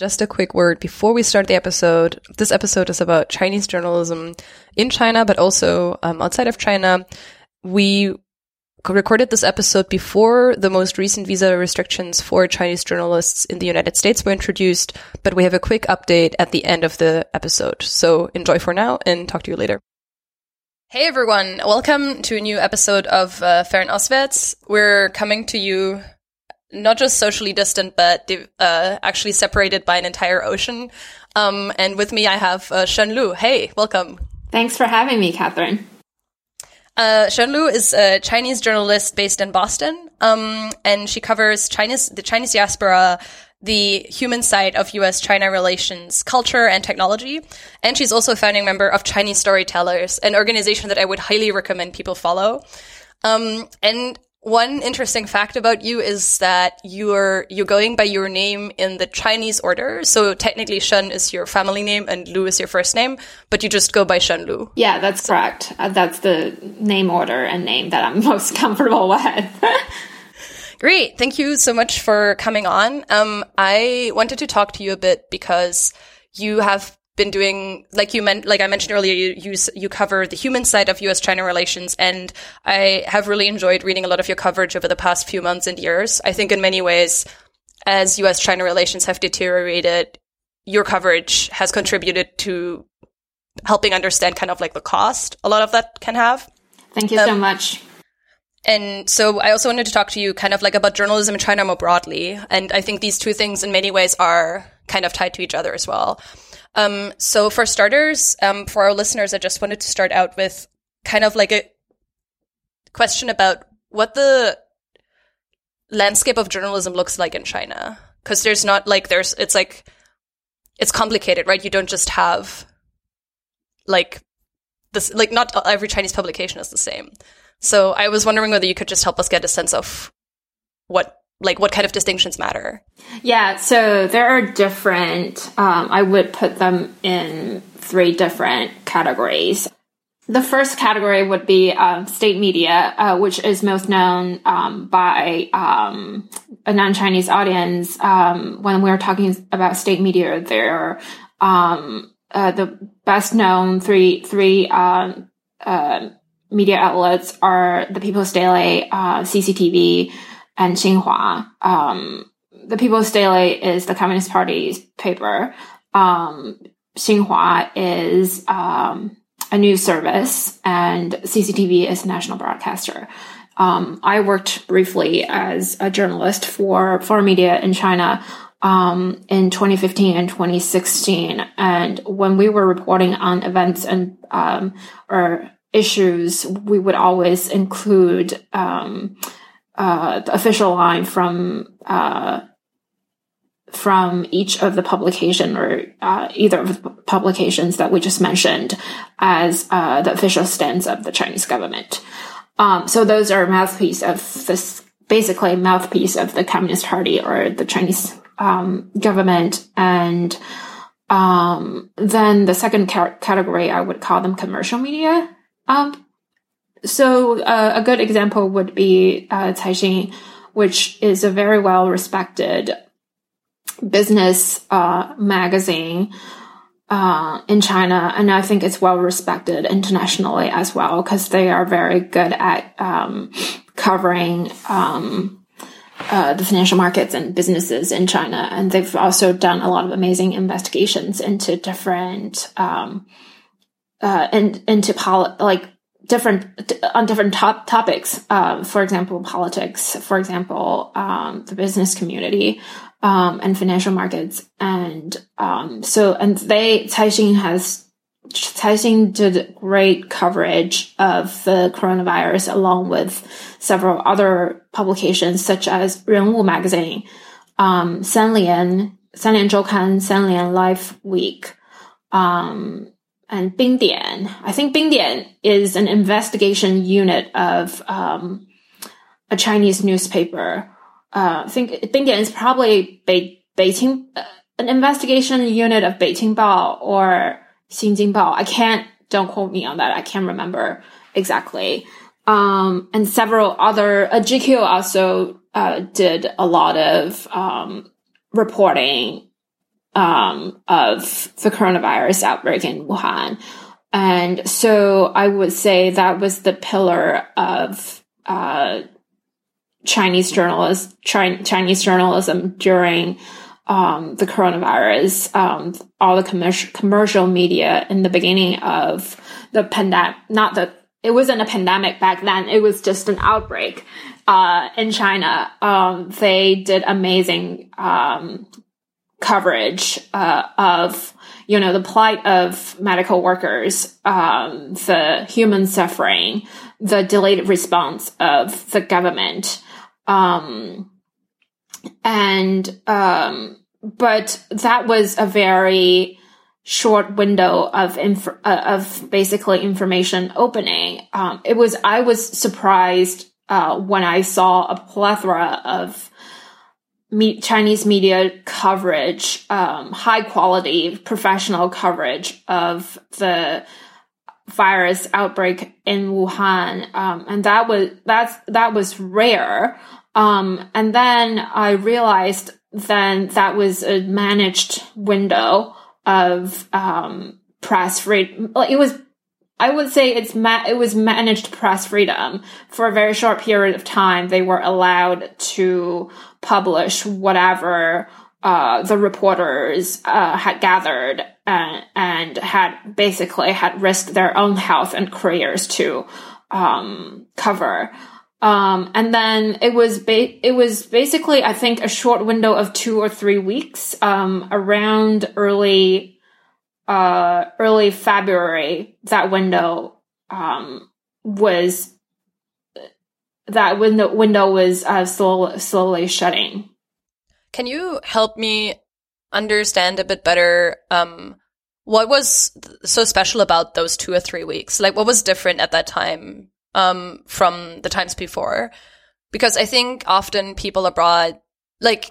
Just a quick word before we start the episode. This episode is about Chinese journalism in China, but also um, outside of China. We recorded this episode before the most recent visa restrictions for Chinese journalists in the United States were introduced, but we have a quick update at the end of the episode. So enjoy for now and talk to you later. Hey everyone, welcome to a new episode of uh, Fern Auswärts. We're coming to you not just socially distant, but uh, actually separated by an entire ocean. Um, and with me, I have uh, Shen Lu. Hey, welcome. Thanks for having me, Catherine. Uh, Shen Lu is a Chinese journalist based in Boston, um, and she covers Chinese, the Chinese diaspora, the human side of U.S.-China relations, culture, and technology. And she's also a founding member of Chinese Storytellers, an organization that I would highly recommend people follow. Um, and one interesting fact about you is that you're you're going by your name in the Chinese order. So technically, Shen is your family name and Lu is your first name, but you just go by Shen Lu. Yeah, that's correct. Uh, that's the name order and name that I'm most comfortable with. Great, thank you so much for coming on. Um, I wanted to talk to you a bit because you have been doing, like you meant, like I mentioned earlier, you, you, you cover the human side of U.S. China relations. And I have really enjoyed reading a lot of your coverage over the past few months and years. I think in many ways, as U.S. China relations have deteriorated, your coverage has contributed to helping understand kind of like the cost a lot of that can have. Thank you um, so much. And so I also wanted to talk to you kind of like about journalism in China more broadly. And I think these two things in many ways are kind of tied to each other as well. Um, so for starters, um, for our listeners, I just wanted to start out with kind of like a question about what the landscape of journalism looks like in China. Cause there's not like, there's, it's like, it's complicated, right? You don't just have like this, like not every Chinese publication is the same. So I was wondering whether you could just help us get a sense of what like what kind of distinctions matter? Yeah, so there are different, um, I would put them in three different categories. The first category would be um, state media, uh, which is most known um, by um, a non Chinese audience. Um, when we're talking about state media, they're um, uh, the best known three three uh, media outlets are the People's Daily, uh, CCTV, and Xinhua. Um, the People's Daily is the Communist Party's paper. Um, Xinhua is um, a news service, and CCTV is a national broadcaster. Um, I worked briefly as a journalist for foreign media in China um, in 2015 and 2016, and when we were reporting on events and um, or issues, we would always include um, uh, the official line from uh, from each of the publication or uh, either of the publications that we just mentioned as uh, the official stance of the Chinese government. Um, so those are mouthpiece of this, basically mouthpiece of the Communist Party or the Chinese um, government. And um, then the second ca- category, I would call them commercial media. Um, so uh, a good example would be uh, Caixin, which is a very well respected business uh, magazine uh, in China, and I think it's well respected internationally as well because they are very good at um, covering um, uh, the financial markets and businesses in China, and they've also done a lot of amazing investigations into different um, uh, and into poli- like different on different top topics. Uh, for example, politics. For example, um, the business community um, and financial markets. And um, so, and they Caixin has Caixin did great coverage of the coronavirus along with several other publications such as Renwu magazine, um, Sanlian, Sanlian Zhoukan, Sanlian Life Week, um, and Bingdian. I think Bingdian is an investigation unit of um, a Chinese newspaper. Uh, I think Bingdian is probably Bei- Beijing, uh, an investigation unit of Beijing Bao or Xinjing Bao. I can't, don't quote me on that. I can't remember exactly. Um, and several other, uh, GQ also, uh, did a lot of, um, reporting um, of the coronavirus outbreak in Wuhan. And so I would say that was the pillar of uh, Chinese journalists, Chinese journalism during um, the coronavirus, um, all the commercial commercial media in the beginning of the pandemic, not the, it wasn't a pandemic back then. It was just an outbreak, uh, in China. Um, they did amazing, um, coverage, uh, of, you know, the plight of medical workers, um, the human suffering, the delayed response of the government. Um, and, um, but that was a very short window of inf- uh, of basically information opening. Um, it was, I was surprised, uh, when I saw a plethora of me- Chinese media coverage, um, high quality professional coverage of the virus outbreak in Wuhan. Um, and that was, that's, that was rare. Um, and then I realized then that was a managed window of, um, press freedom. It was, I would say it's ma- it was managed press freedom for a very short period of time. They were allowed to publish whatever, uh, the reporters, uh, had gathered and, and had basically had risked their own health and careers to, um, cover. Um, and then it was ba- it was basically I think a short window of two or three weeks um, around early uh, early February. That window um, was that window window was uh, slow, slowly shutting. Can you help me understand a bit better? Um, what was so special about those two or three weeks? Like, what was different at that time um, from the times before. Because I think often people abroad, like,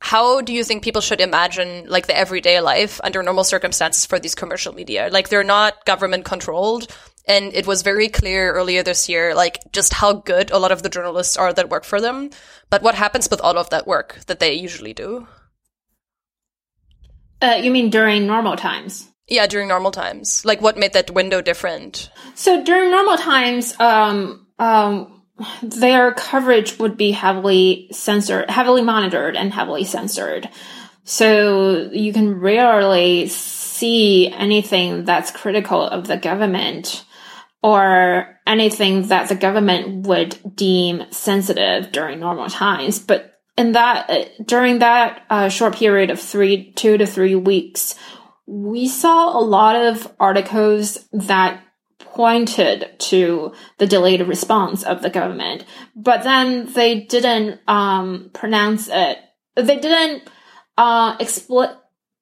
how do you think people should imagine like the everyday life under normal circumstances for these commercial media? Like they're not government controlled. And it was very clear earlier this year, like just how good a lot of the journalists are that work for them. But what happens with all of that work that they usually do? Uh, you mean during normal times? Yeah, during normal times. Like what made that window different? So during normal times, um, um, their coverage would be heavily censored, heavily monitored and heavily censored. So you can rarely see anything that's critical of the government or anything that the government would deem sensitive during normal times. But in that, uh, during that uh, short period of three, two to three weeks, we saw a lot of articles that pointed to the delayed response of the government, but then they didn't um, pronounce it. They didn't uh, explicit.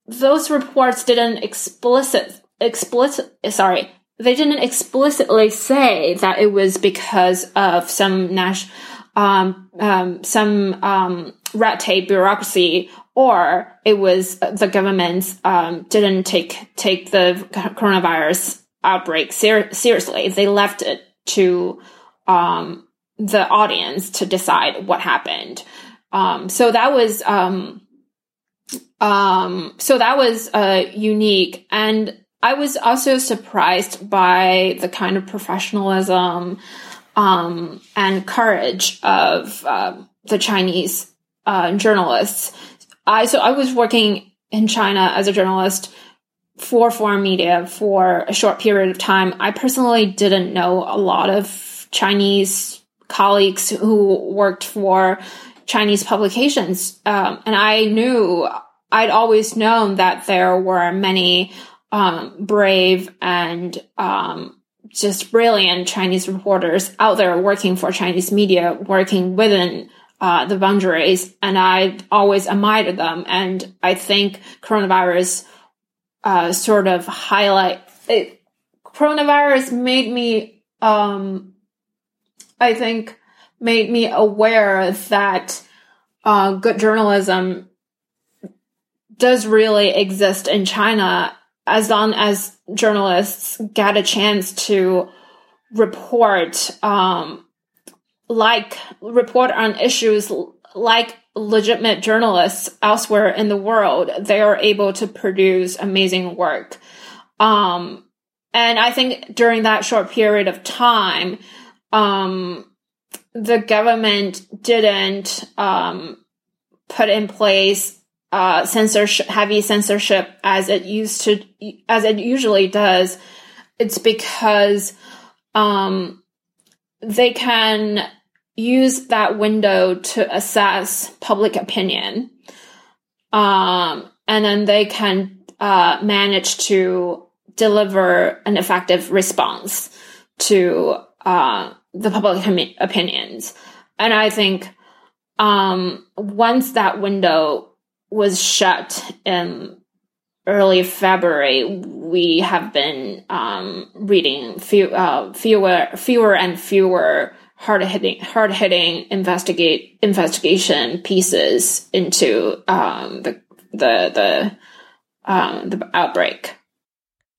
Those reports didn't explicit explicit. Sorry, they didn't explicitly say that it was because of some national, um, um, some um, red tape bureaucracy or it was the government um, didn't take take the coronavirus outbreak ser- seriously. They left it to um, the audience to decide what happened. Um, so that was um, um, so that was uh, unique, and I was also surprised by the kind of professionalism um, and courage of uh, the Chinese uh, journalists I so I was working in China as a journalist for foreign media for a short period of time. I personally didn't know a lot of Chinese colleagues who worked for Chinese publications, um, and I knew I'd always known that there were many um, brave and um, just brilliant Chinese reporters out there working for Chinese media, working within uh, the boundaries, and I always admired them. And I think coronavirus uh, sort of highlight it. Coronavirus made me, um, I think, made me aware that uh, good journalism does really exist in China as long as journalists get a chance to report um, like report on issues like legitimate journalists elsewhere in the world, they are able to produce amazing work. Um, and I think during that short period of time, um, the government didn't um, put in place uh, censorship, heavy censorship as it used to, as it usually does. It's because um, they can use that window to assess public opinion, um, and then they can uh, manage to deliver an effective response to uh, the public opinions. And I think um, once that window was shut in early February, we have been um, reading few, uh, fewer, fewer and fewer hard hitting, hard hitting investigate investigation pieces into um, the the the um, the outbreak.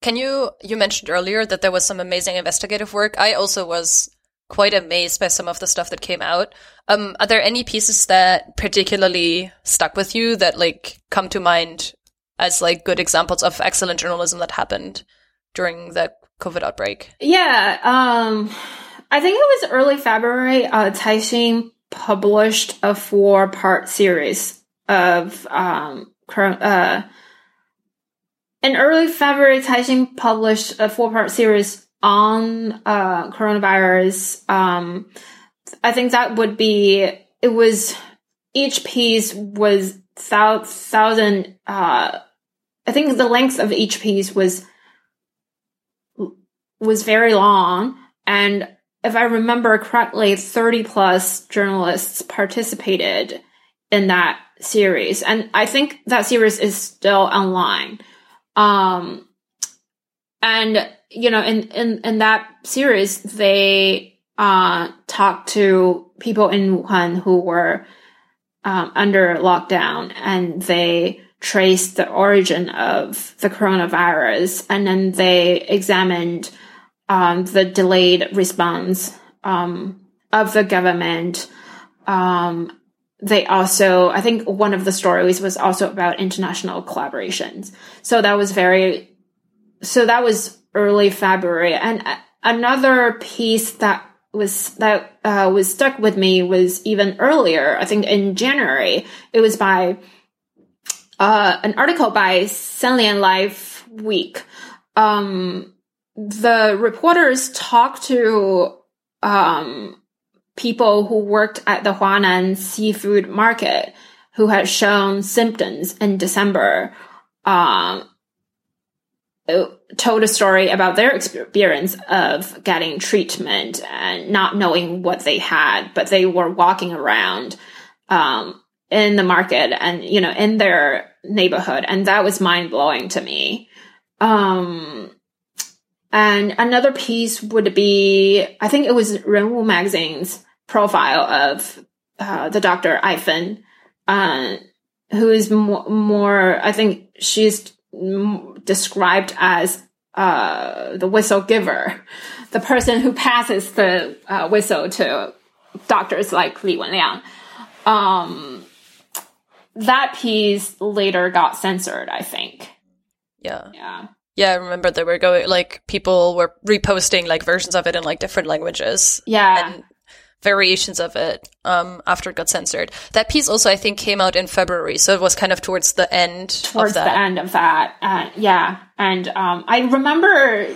Can you you mentioned earlier that there was some amazing investigative work. I also was quite amazed by some of the stuff that came out. Um, are there any pieces that particularly stuck with you that like come to mind as like good examples of excellent journalism that happened during the COVID outbreak? Yeah, um, I think it was early February. Uh, Caixin published a four-part series of um, uh, in early February, Caixin published a four-part series on uh, coronavirus, um, I think that would be it was each piece was thou- thousand. Uh, I think the length of each piece was was very long, and if I remember correctly, thirty plus journalists participated in that series, and I think that series is still online. Um, and you know, in, in, in that series, they, uh, talked to people in Wuhan who were, um, under lockdown and they traced the origin of the coronavirus and then they examined, um, the delayed response, um, of the government. Um, they also, I think one of the stories was also about international collaborations. So that was very, so that was early February. And another piece that was that uh, was stuck with me was even earlier. I think in January, it was by uh, an article by Sanlian Life Week. Um, the reporters talked to um, people who worked at the Huanan seafood market who had shown symptoms in December. Um, told a story about their experience of getting treatment and not knowing what they had, but they were walking around um, in the market and you know in their neighborhood, and that was mind blowing to me. Um, and another piece would be, I think it was Renwu magazine's profile of uh, the doctor Ai Fen, uh, who is more, I think she's described as uh, the whistle giver, the person who passes the uh, whistle to doctors like Li Wenliang. Um, that piece later got censored, I think. Yeah. Yeah. Yeah, I remember there were going like people were reposting like versions of it in like different languages. Yeah. And variations of it um, after it got censored. That piece also, I think, came out in February, so it was kind of towards the end. Towards the end of that, uh, yeah. And um, I remember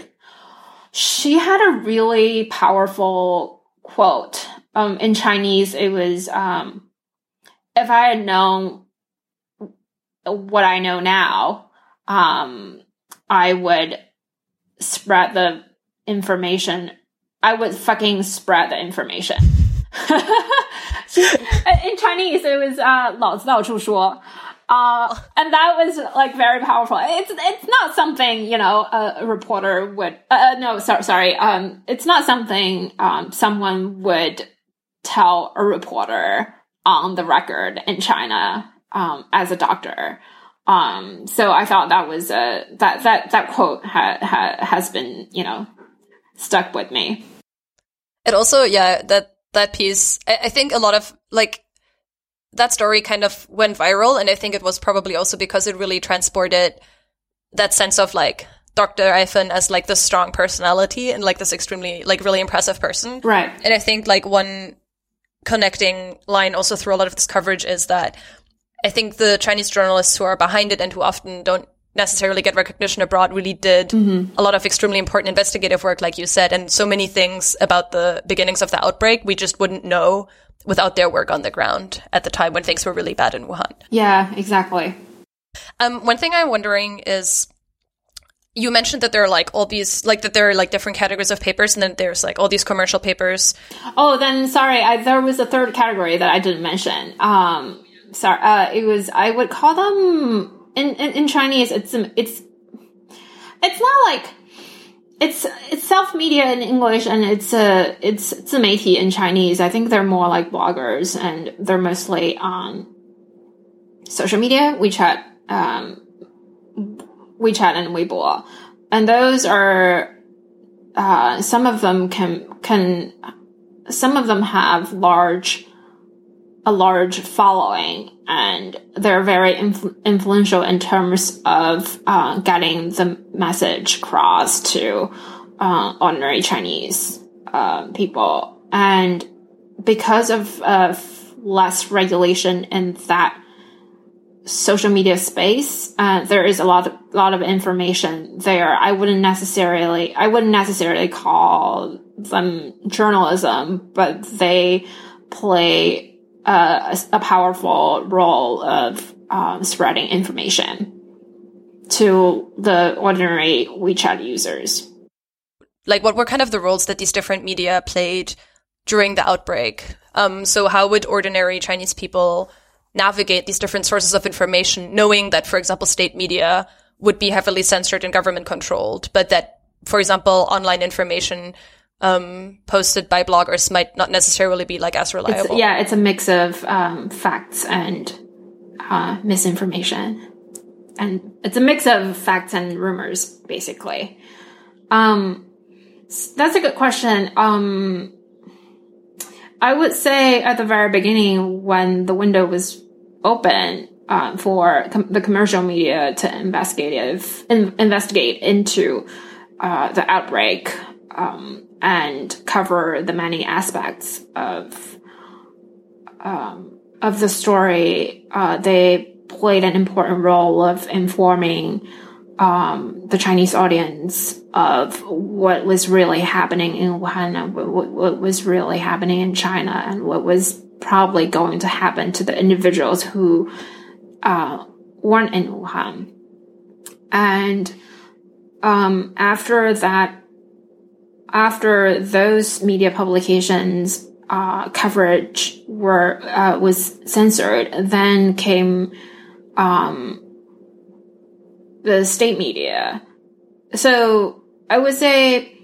she had a really powerful quote um, in Chinese. It was, um, "If I had known what I know now, um, I would spread the information I would fucking spread the information. in Chinese, it was uh, 老子到处说. Uh, and that was like very powerful. It's it's not something you know a, a reporter would. Uh, uh no, sorry, sorry. Um, it's not something um someone would tell a reporter on the record in China um as a doctor. Um, so I thought that was a that that that quote ha, ha, has been you know stuck with me. It also, yeah, that that piece. I, I think a lot of like that story kind of went viral. And I think it was probably also because it really transported that sense of like Dr. Ai Fen as like the strong personality and like this extremely, like really impressive person. Right. And I think like one connecting line also through a lot of this coverage is that I think the Chinese journalists who are behind it and who often don't necessarily get recognition abroad really did mm-hmm. a lot of extremely important investigative work, like you said, and so many things about the beginnings of the outbreak we just wouldn't know without their work on the ground at the time when things were really bad in Wuhan. Yeah, exactly. Um, one thing I'm wondering is you mentioned that there are like all these like that there are like different categories of papers and then there's like all these commercial papers oh then sorry I, there was a third category that i didn't mention um sorry uh it was i would call them in in, in chinese it's it's it's not like it's it's self media in English and it's uh it's 自媒体 in Chinese. I think they're more like bloggers and they're mostly on social media, WeChat, um, WeChat and Weibo, and those are uh, some of them can can some of them have large a large following and they're very influ- influential in terms of uh, getting the message across to uh, ordinary Chinese uh, people. And because of less regulation in that social media space, uh, there is a lot of, lot of information there. I wouldn't necessarily, I wouldn't necessarily call them journalism, but they play uh, a, powerful role of um, spreading information to the ordinary WeChat users. Like, what were kind of the roles that these different media played during the outbreak? Um, so, how would ordinary Chinese people navigate these different sources of information, knowing that, for example, state media would be heavily censored and government controlled, but that, for example, online information um, posted by bloggers might not necessarily be like as reliable. It's, yeah, it's a mix of um, facts and uh, misinformation, and it's a mix of facts and rumors, basically. Um, that's a good question. Um, I would say at the very beginning, when the window was open uh, for com- the commercial media to investigative in- investigate into uh, the outbreak um, and cover the many aspects of um, of the story. Uh, they played an important role of informing um, the Chinese audience of what was really happening in Wuhan what, what was really happening in China and what was probably going to happen to the individuals who uh, weren't in Wuhan. And um, after that, after those media publications uh, coverage were uh, was censored, then came um, the state media. So I would say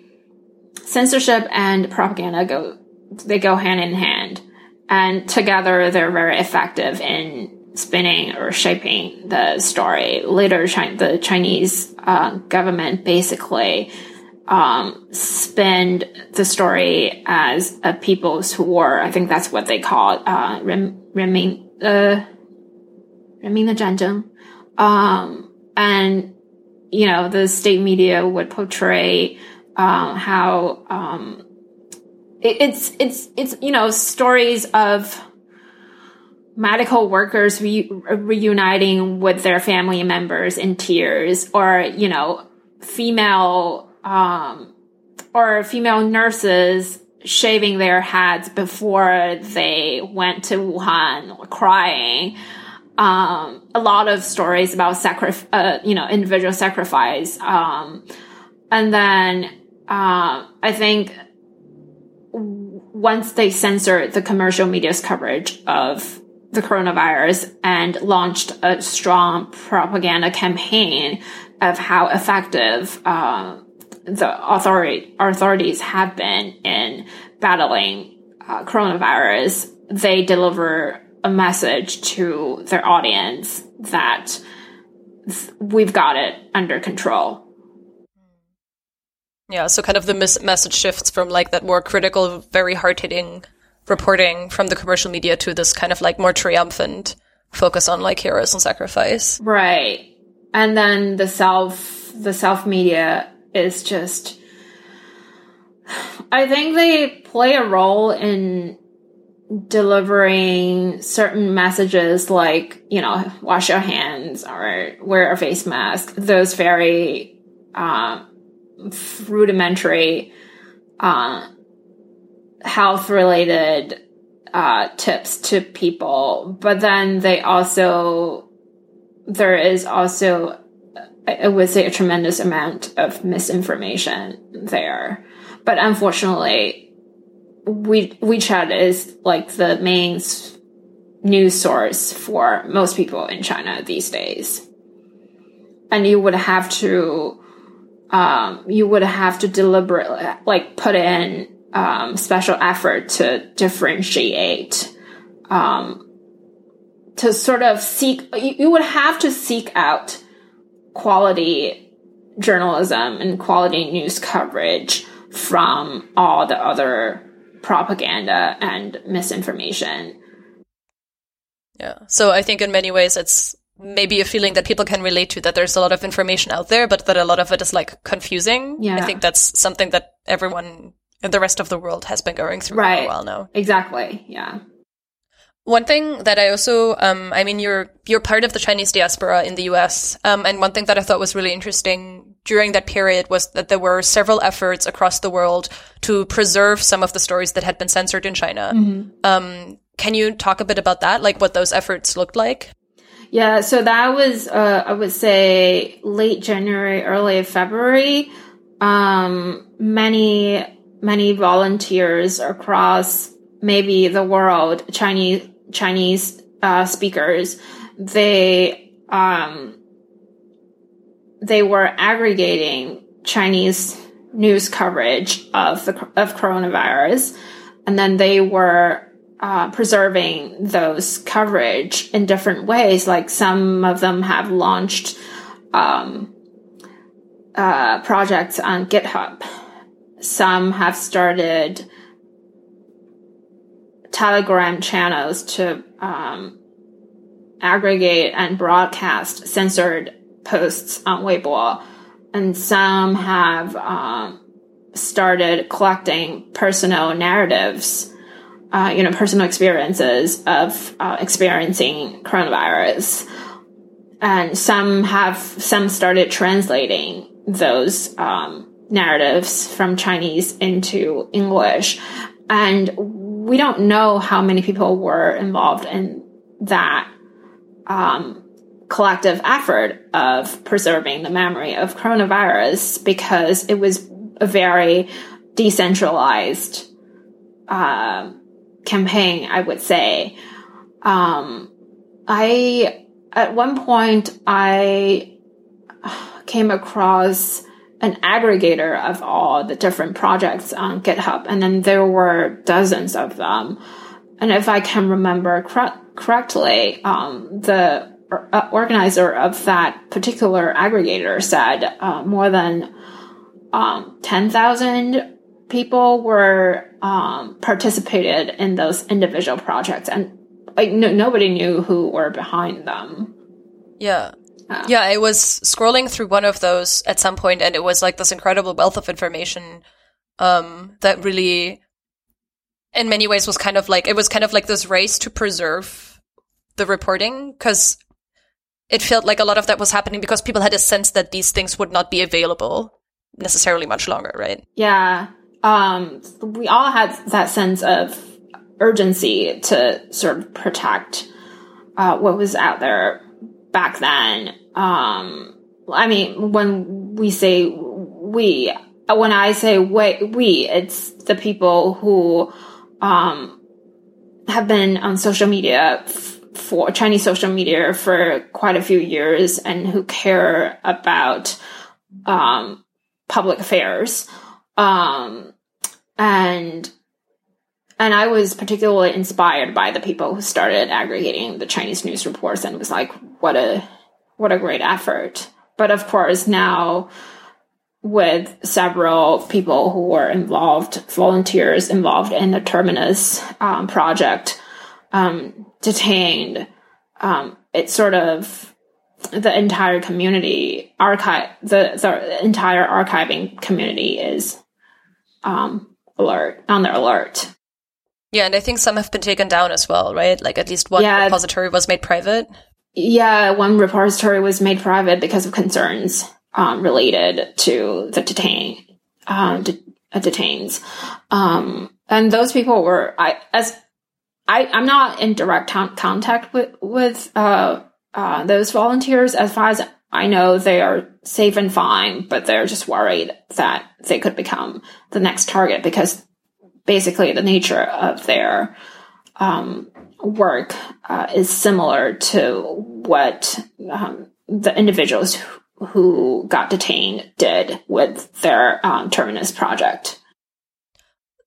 censorship and propaganda go they go hand in hand and together they're very effective in spinning or shaping the story. Later, the Chinese uh, government basically um, spin the story as a people's war. I think that's what they call it, uh, 人民, uh, 人民的战争. Um, and, you know, the state media would portray, uh, how, um, it's it's it's you know stories of medical workers re- reuniting with their family members in tears or you know female um, or female nurses shaving their heads before they went to Wuhan crying. Um, a lot of stories about sacrifice uh, you know individual sacrifice. Um, and then uh, I think once they censored the commercial media's coverage of the coronavirus and launched a strong propaganda campaign of how effective uh, the authority authorities have been in battling uh, coronavirus, they deliver a message to their audience that we've got it under control. Yeah, so kind of the mis- message shifts from like that more critical, very hard hitting reporting from the commercial media to this kind of like more triumphant focus on like heroes and sacrifice. Right. And then the self, the self media is just, I think they play a role in delivering certain messages like, you know, wash your hands or wear a face mask, those very uh, rudimentary uh, health related uh, tips to people. But then they also, there is also, I would say, a tremendous amount of misinformation there. But unfortunately, we WeChat is like the main news source for most people in China these days. And you would have to, um, you would have to deliberately, like, put in, um, special effort to differentiate, um, to sort of seek, you, you would have to seek out quality journalism and quality news coverage from all the other propaganda and misinformation. Yeah. So I think in many ways it's maybe a feeling that people can relate to that there's a lot of information out there, but that a lot of it is like confusing. Yeah. I think that's something that everyone in the rest of the world has been going through right. for a while now. Exactly. Yeah. One thing that I also, um, I mean, you're you're part of the Chinese diaspora in the U.S., um, and one thing that I thought was really interesting during that period was that there were several efforts across the world to preserve some of the stories that had been censored in China. Mm-hmm. Um, can you talk a bit about that, like what those efforts looked like? Yeah, so that was, uh, I would say, late January, early February. Um, many, many volunteers across maybe the world, Chinese Chinese uh, speakers, they um, they were aggregating Chinese news coverage of the of coronavirus, and then they were uh, preserving those coverage in different ways. Like some of them have launched um, uh, projects on GitHub. Some have started Telegram channels to um, aggregate and broadcast censored posts on Weibo, and some have um, started collecting personal narratives, uh, you know, personal experiences of uh, experiencing coronavirus, and some have some started translating those um, narratives from Chinese into English, and we don't know how many people were involved in that um, collective effort of preserving the memory of coronavirus because it was a very decentralized uh, campaign, I would say. Um, I at one point I came across an aggregator of all the different projects on GitHub, and then there were dozens of them. And if I can remember cor- correctly, um, the uh, organizer of that particular aggregator said uh, more than um, 10,000 people were um, participated in those individual projects, and like no, nobody knew who were behind them. Yeah, yeah, I was scrolling through one of those at some point, and it was like this incredible wealth of information um, that really, in many ways, was kind of like it was kind of like this race to preserve the reporting because it felt like a lot of that was happening because people had a sense that these things would not be available necessarily much longer, right? Yeah, um, we all had that sense of urgency to sort of protect uh, what was out there back then. Um, I mean, when we say we, when I say we, we it's the people who um, have been on social media f- for Chinese social media for quite a few years and who care about um, public affairs. Um, and and I was particularly inspired by the people who started aggregating the Chinese news reports and was like, what a what a great effort. But of course now with several people who were involved, volunteers involved in the Terminus um, project, um, detained. Um, it sort of the entire community archive the the entire archiving community is um, alert on their alert. Yeah, and I think some have been taken down as well, right? Like at least one yeah. repository was made private. Yeah, one repository was made private because of concerns um, related to the detain uh, de- uh, detains, um, and those people were I as I I'm not in direct contact with with uh, uh, those volunteers. As far as I know they are safe and fine, but they're just worried that they could become the next target because basically the nature of their um, work uh, is similar to what um, the individuals who, got detained did with their um, Terminus project.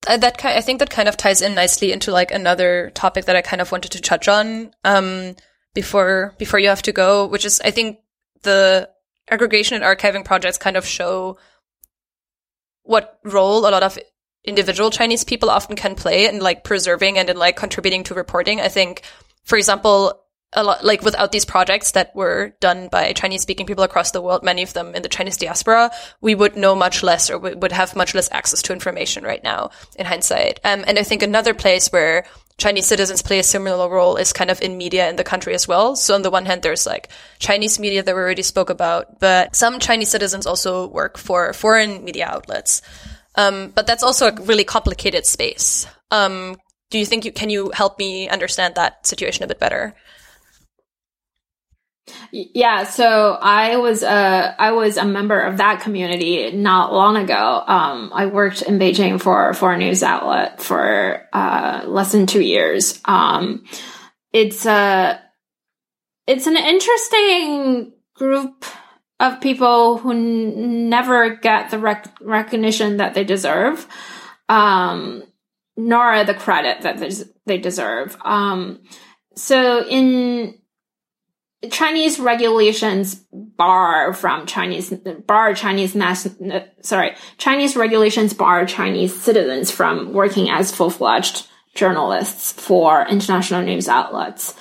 Uh, that I think that kind of ties in nicely into like another topic that I kind of wanted to touch on um, before before you have to go, which is I think the aggregation and archiving projects kind of show what role a lot of individual Chinese people often can play in like preserving and in like contributing to reporting. I think, for example, a lot like without these projects that were done by Chinese speaking people across the world, many of them in the Chinese diaspora, we would know much less or would have much less access to information right now in hindsight. Um, and I think another place where Chinese citizens play a similar role is kind of in media in the country as well. So on the one hand, there's like Chinese media that we already spoke about, but some Chinese citizens also work for foreign media outlets. Um, but that's also a really complicated space. Um, do you think you can you help me understand that situation a bit better? Yeah, so I was a I was a member of that community not long ago. Um, I worked in Beijing for for a news outlet for uh, less than two years. Um, it's a it's an interesting group of people who n- never get the rec- recognition that they deserve, um, nor the credit that they deserve. Um, so in Chinese regulations bar from Chinese bar Chinese national sorry Chinese regulations bar Chinese citizens from working as full fledged journalists for international news outlets.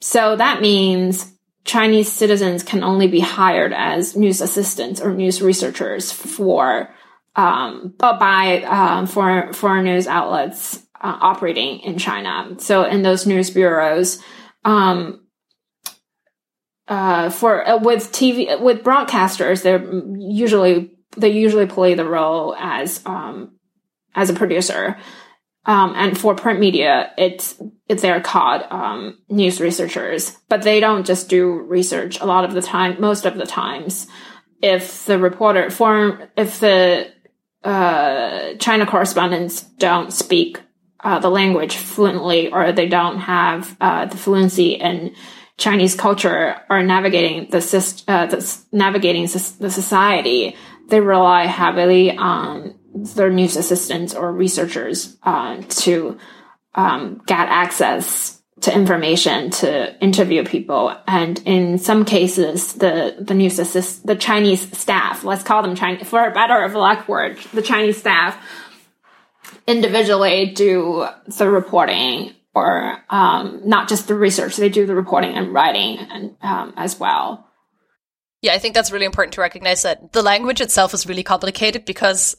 So that means Chinese citizens can only be hired as news assistants or news researchers for um, by um, foreign foreign news outlets uh, operating in China. So in those news bureaus. Um, uh, for uh, with TV with broadcasters, they're usually they usually play the role as um, as a producer. Um, and for print media, it's, they're called um, news researchers, but they don't just do research. A lot of the time, most of the times, if the reporter form, if the uh, China correspondents don't speak uh, the language fluently, or they don't have uh, the fluency in Chinese culture or navigating the, uh, the navigating the society, they rely heavily on their news assistants or researchers uh, to um, get access to information to interview people and in some cases the the news assist the chinese staff let's call them chinese for a better of luck word the chinese staff individually do the reporting or um, not just the research, they do the reporting and writing and um, as well. Yeah, I think that's really important to recognize that the language itself is really complicated because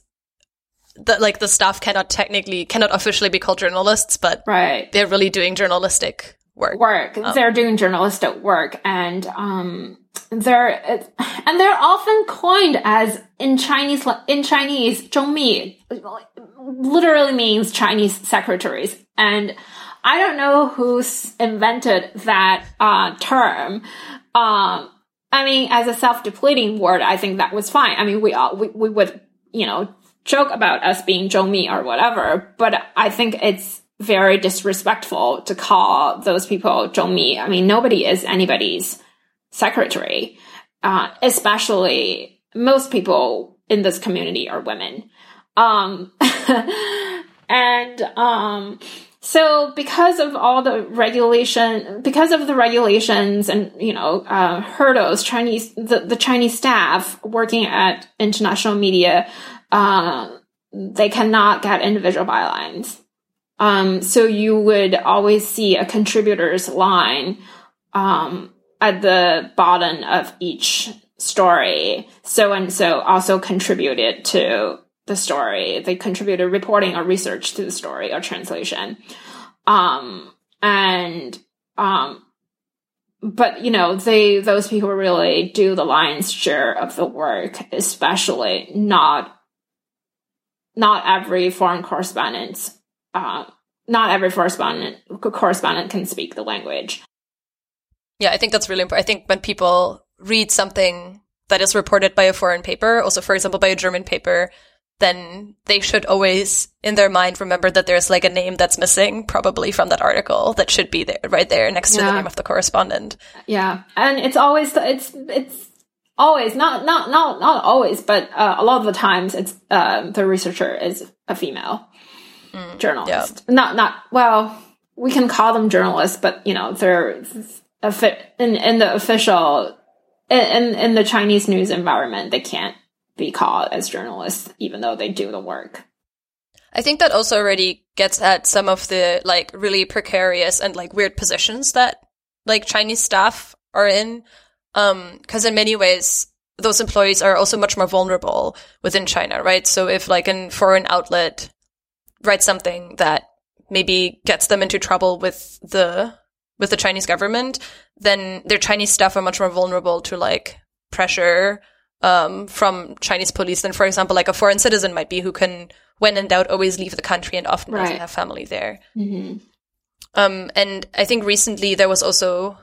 the, like the staff cannot technically cannot officially be called journalists, but right. they're really doing journalistic work. Work. Um, they're doing journalistic work, and um, they're and they're often coined as in Chinese in Chinese 中秘 literally means Chinese secretaries, and I don't know who's invented that uh, term. Um, I mean, as a self-depleting word, I think that was fine. I mean, we all we, we would you know joke about us being Zhongmi or whatever, but I think it's very disrespectful to call those people Zhongmi. I mean, nobody is anybody's secretary, uh, especially most people in this community are women. Um, and um, so because of all the regulation, because of the regulations and you know uh, hurdles, Chinese the, the Chinese staff working at international media, uh, they cannot get individual bylines. Um, so you would always see a contributors line um, at the bottom of each story. So and so also contributed to the story. They contributed reporting or research to the story or translation. Um, and, um, but you know, they, those people really do the lion's share of the work, especially not, not every foreign correspondent, uh, not every correspondent, correspondent can speak the language. Yeah, I think that's really important. I think when people read something that is reported by a foreign paper, also, for example, by a German paper, then they should always in their mind remember that there's like a name that's missing probably from that article that should be there right there next yeah. to the name of the correspondent yeah and it's always it's it's always not not not not always but uh, a lot of the times it's uh, the researcher is a female mm, journalist yeah. not not well we can call them journalists but you know they're in in the official in in the chinese news environment they can't be called as journalists, even though they do the work. I think that also already gets at some of the like really precarious and like weird positions that like Chinese staff are in. Um, cause in many ways, those employees are also much more vulnerable within China, right? So if like a foreign outlet writes something that maybe gets them into trouble with the, with the Chinese government, then their Chinese staff are much more vulnerable to like pressure um, from Chinese police than, for example, like a foreign citizen might be who can, when in doubt, always leave the country and often right. doesn't have family there. Mm-hmm. Um, and I think recently there was also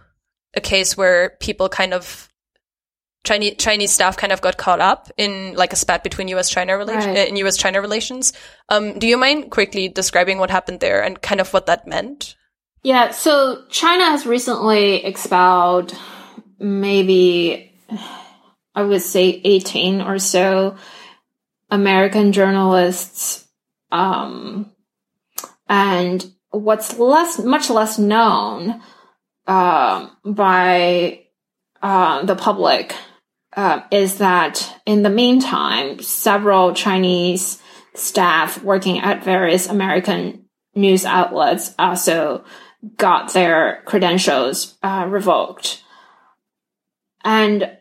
a case where people kind of Chinese Chinese staff kind of got caught up in like a spat between U.S. China relations right. in U.S. China relations. Um, do you mind quickly describing what happened there and kind of what that meant? Yeah, so China has recently expelled maybe I would say 18 or so American journalists. Um, and what's less, much less known, uh, by, uh, the public, uh, is that in the meantime, several Chinese staff working at various American news outlets also got their credentials, uh, revoked. And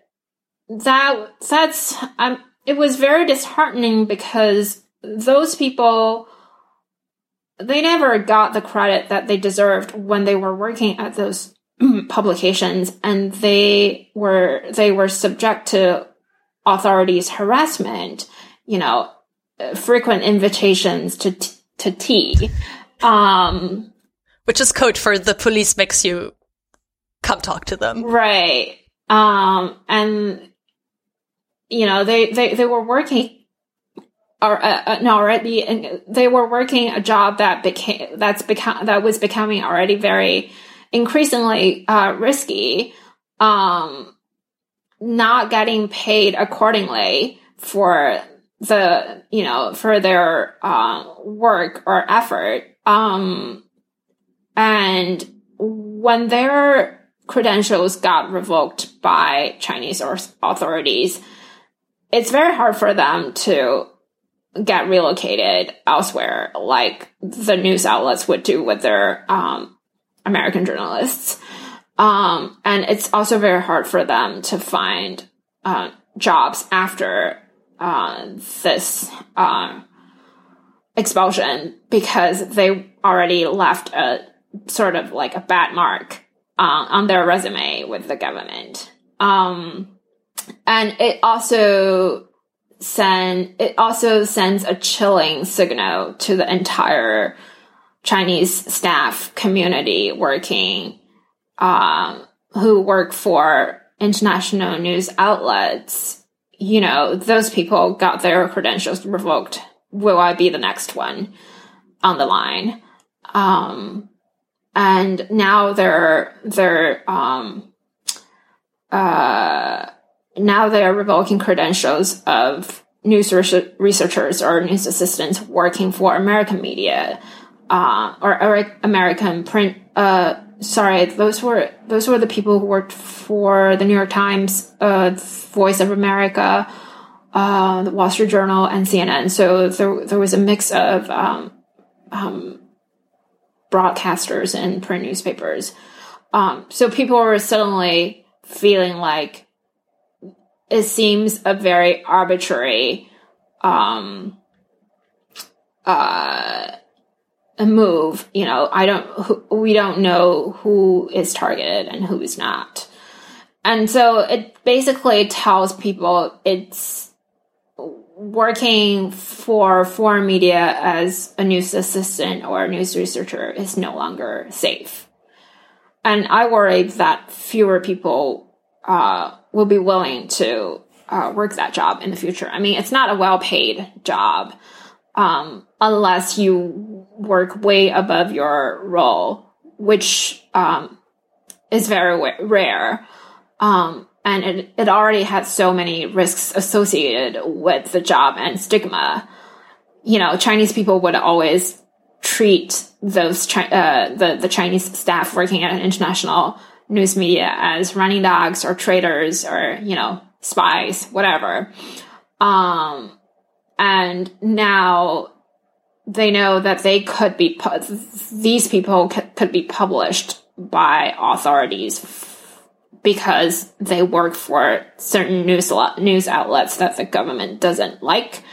that that's um it was very disheartening because those people they never got the credit that they deserved when they were working at those publications and they were they were subject to authorities harassment you know frequent invitations to t- to tea. Um which is code for the police makes you come talk to them. Right. Um and you know, they, they, they were working or uh, uh, no, already they were working a job that became that's become that was becoming already very increasingly uh, risky. Um, not getting paid accordingly for the you know for their uh, work or effort. Um, and when their credentials got revoked by Chinese authorities, it's very hard for them to get relocated elsewhere, like the news outlets would do with their um, American journalists. Um, and it's also very hard for them to find uh, jobs after uh, this uh, expulsion because they already left a sort of like a bad mark uh, on their resume with the government. Um, and it also send it also sends a chilling signal to the entire Chinese staff community working um, who work for international news outlets. You know, those people got their credentials revoked. Will I be the next one on the line? Um, and now they're they're um, uh, now they are revoking credentials of news researchers or news assistants working for American media. Uh, or, or American print. Uh, sorry, those were those were the people who worked for the New York Times, uh, Voice of America, uh, the Wall Street Journal, and CNN. So there there was a mix of um, um, broadcasters and print newspapers. Um, so people were suddenly feeling like it seems a very arbitrary um, uh, a move. You know, I don't, we don't know who is targeted and who is not. And so it basically tells people it's working for foreign media as a news assistant or a news researcher is no longer safe. And I worry that fewer people uh, will be willing to uh, work that job in the future. I mean, it's not a well paid job um, unless you work way above your role, which um, is very rare. Um, and it, it already has so many risks associated with the job and stigma. You know, Chinese people would always treat those Chi- uh, the the Chinese staff working at an international news media as running dogs or traitors or you know spies, whatever. Um, and now they know that they could be pu- these people could, could be published by authorities because they work for certain news news outlets that the government doesn't like.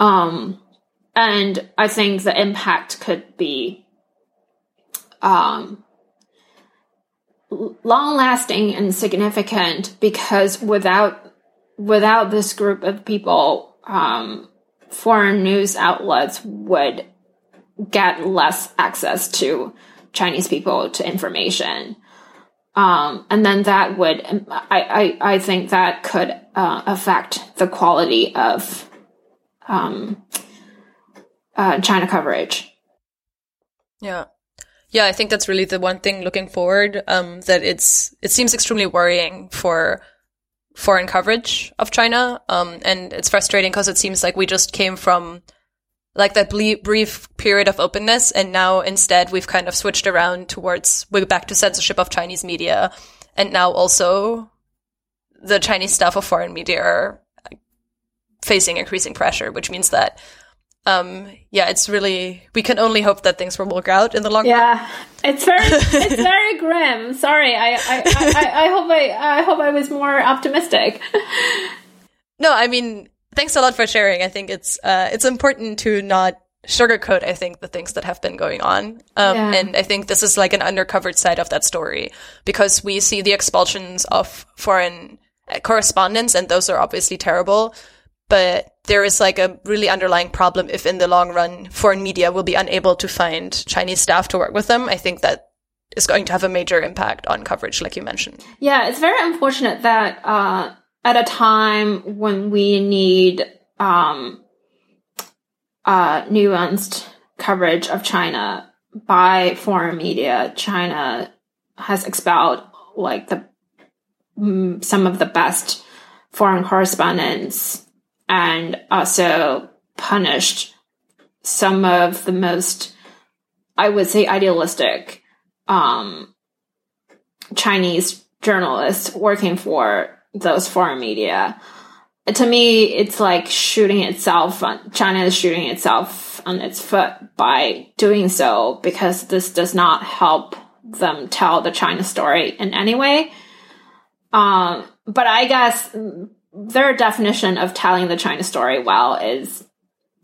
Um, and I think the impact could be um, long lasting and significant because without without this group of people, um, foreign news outlets would get less access to Chinese people to information. Um, and then that would, I, I, I think that could uh, affect the quality of um, uh, China coverage. Yeah. Yeah, I think that's really the one thing looking forward. Um, that it's it seems extremely worrying for foreign coverage of China. Um, and it's frustrating because it seems like we just came from like that brief period of openness, and now instead we've kind of switched around towards we're back to censorship of Chinese media, and now also the Chinese staff of foreign media are facing increasing pressure, which means that um, yeah, it's really we can only hope that things will work out in the long yeah, run. Yeah, it's very it's very grim. Sorry, I I, I I hope I I hope I was more optimistic. no, I mean, thanks a lot for sharing. I think it's uh, it's important to not sugarcoat. I think the things that have been going on, um, yeah. and I think this is like an undercovered side of that story because we see the expulsions of foreign correspondents, and those are obviously terrible but there is like a really underlying problem if in the long run foreign media will be unable to find Chinese staff to work with them. I think that is going to have a major impact on coverage, like you mentioned. Yeah, it's very unfortunate that uh, at a time when we need um, uh, nuanced coverage of China by foreign media, China has expelled like the mm, some of the best foreign correspondents and also punished some of the most, I would say, idealistic um, Chinese journalists working for those foreign media. To me, it's like shooting itself. China is shooting itself on its foot by doing so because this does not help them tell the China story in any way. Um, but I guess their definition of telling the China story well is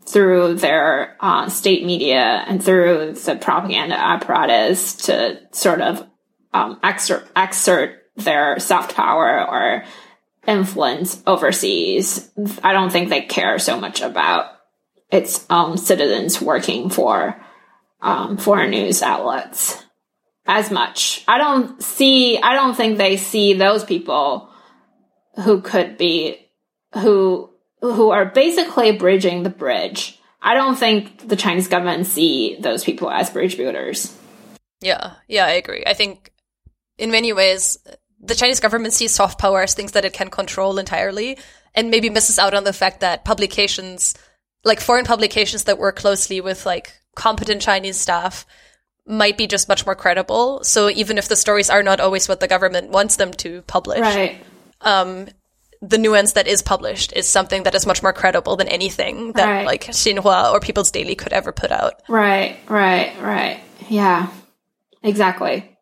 through their uh, state media and through the propaganda apparatus to sort of um, exert, exert their soft power or influence overseas. I don't think they care so much about its own citizens working for um, foreign news outlets as much. I don't see, I don't think they see those people who could be who who are basically bridging the bridge. I don't think the Chinese government see those people as bridge builders. Yeah, yeah, I agree. I think in many ways the Chinese government sees soft power as things that it can control entirely and maybe misses out on the fact that publications like foreign publications that work closely with like competent Chinese staff might be just much more credible. So even if the stories are not always what the government wants them to publish, right. Um, the nuance that is published is something that is much more credible than anything that Right. like Xinhua or People's Daily could ever put out. Right, right, right. Yeah. Exactly.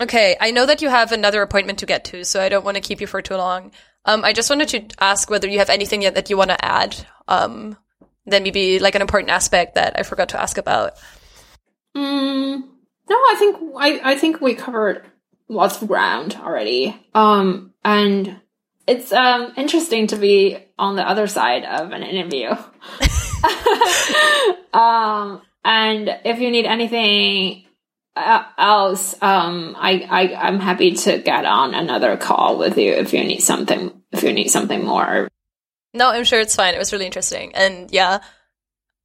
Okay, I know that you have another appointment to get to, so I don't want to keep you for too long. Um, I just wanted to ask whether you have anything yet that you want to add. Um, then maybe like an important aspect that I forgot to ask about. Mm, no, I think I, I think we covered lots of ground already. Um, and it's um interesting to be on the other side of an interview. um, and if you need anything uh, else, um, I, I I'm happy to get on another call with you if you need something if you need something more. No, I'm sure it's fine. It was really interesting. And yeah,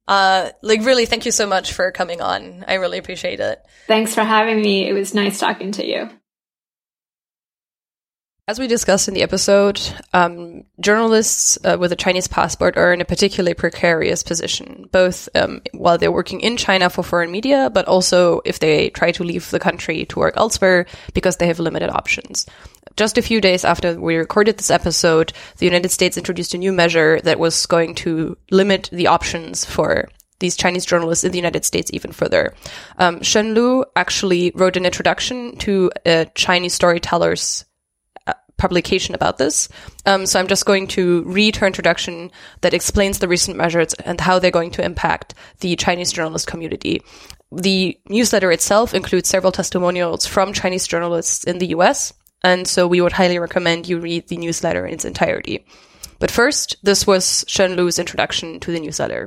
uh, like really thank you so much for coming on. I really appreciate it. Thanks for having me. It was nice talking to you. As we discussed in the episode, um, journalists uh, with a Chinese passport are in a particularly precarious position, both um, while they're working in China for foreign media, but also if they try to leave the country to work elsewhere because they have limited options. Just a few days after we recorded this episode, the United States introduced a new measure that was going to limit the options for these Chinese journalists in the United States even further. Um, Shen Lu actually wrote an introduction to a Chinese storyteller's publication about this. Um, so I'm just going to read her introduction that explains the recent measures and how they're going to impact the Chinese journalist community. The newsletter itself includes several testimonials from Chinese journalists in the US, and so we would highly recommend you read the newsletter in its entirety. But first, this was Shen Lu's introduction to the newsletter.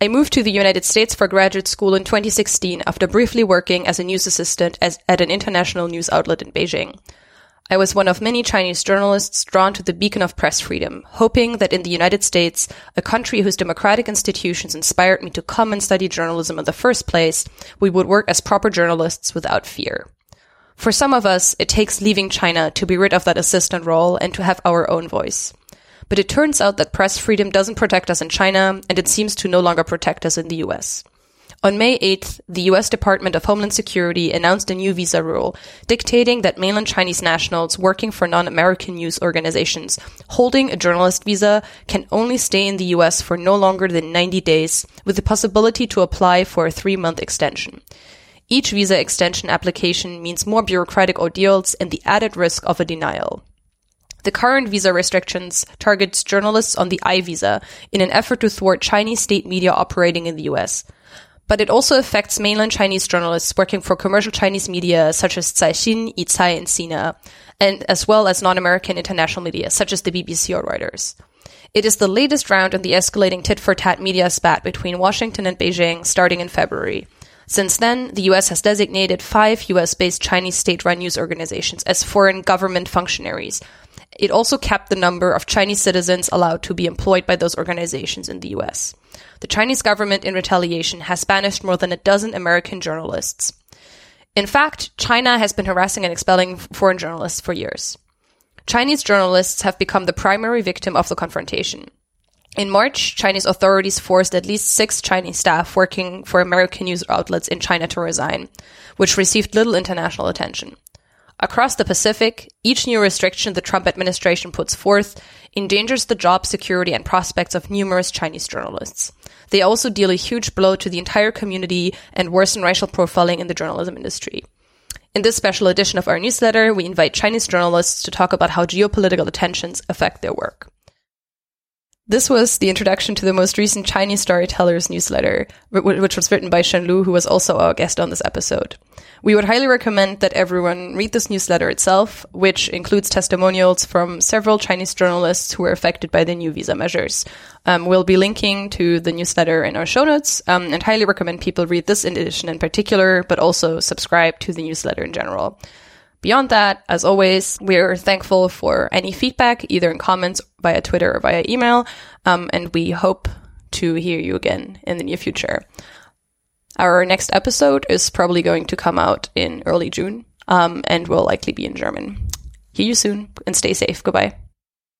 I moved to the United States for graduate school in 2016 after briefly working as a news assistant as, at an international news outlet in Beijing. I was one of many Chinese journalists drawn to the beacon of press freedom, hoping that in the United States, a country whose democratic institutions inspired me to come and study journalism in the first place, we would work as proper journalists without fear. For some of us, it takes leaving China to be rid of that assistant role and to have our own voice. But it turns out that press freedom doesn't protect us in China, and it seems to no longer protect us in the US. On May 8th, the US Department of Homeland Security announced a new visa rule dictating that mainland Chinese nationals working for non-American news organizations holding a journalist visa can only stay in the US for no longer than 90 days with the possibility to apply for a three-month extension. Each visa extension application means more bureaucratic ordeals and the added risk of a denial. The current visa restrictions targets journalists on the I visa in an effort to thwart Chinese state media operating in the US but it also affects mainland Chinese journalists working for commercial Chinese media such as Caixin, Yicai, and Sina, and as well as non-American international media such as the BBC or Reuters. It is the latest round in the escalating tit-for-tat media spat between Washington and Beijing starting in February. Since then, the US has designated five US-based Chinese state-run news organizations as foreign government functionaries. It also capped the number of Chinese citizens allowed to be employed by those organizations in the US. The Chinese government, in retaliation, has banished more than a dozen American journalists. In fact, China has been harassing and expelling foreign journalists for years. Chinese journalists have become the primary victim of the confrontation. In March, Chinese authorities forced at least six Chinese staff working for American news outlets in China to resign, which received little international attention. Across the Pacific, each new restriction the Trump administration puts forth endangers the job security and prospects of numerous Chinese journalists. They also deal a huge blow to the entire community and worsen racial profiling in the journalism industry. In this special edition of our newsletter, we invite Chinese journalists to talk about how geopolitical tensions affect their work. This was the introduction to the most recent Chinese Storytellers newsletter, which was written by Shen Lu, who was also our guest on this episode. We would highly recommend that everyone read this newsletter itself, which includes testimonials from several Chinese journalists who were affected by the new visa measures. Um, we'll be linking to the newsletter in our show notes, um, and highly recommend people read this edition in particular, but also subscribe to the newsletter in general. Beyond that, as always, we're thankful for any feedback, either in comments via Twitter or via email, um, and we hope to hear you again in the near future. Our next episode is probably going to come out in early June, um, and will likely be in German. Hear you soon, and stay safe. Goodbye.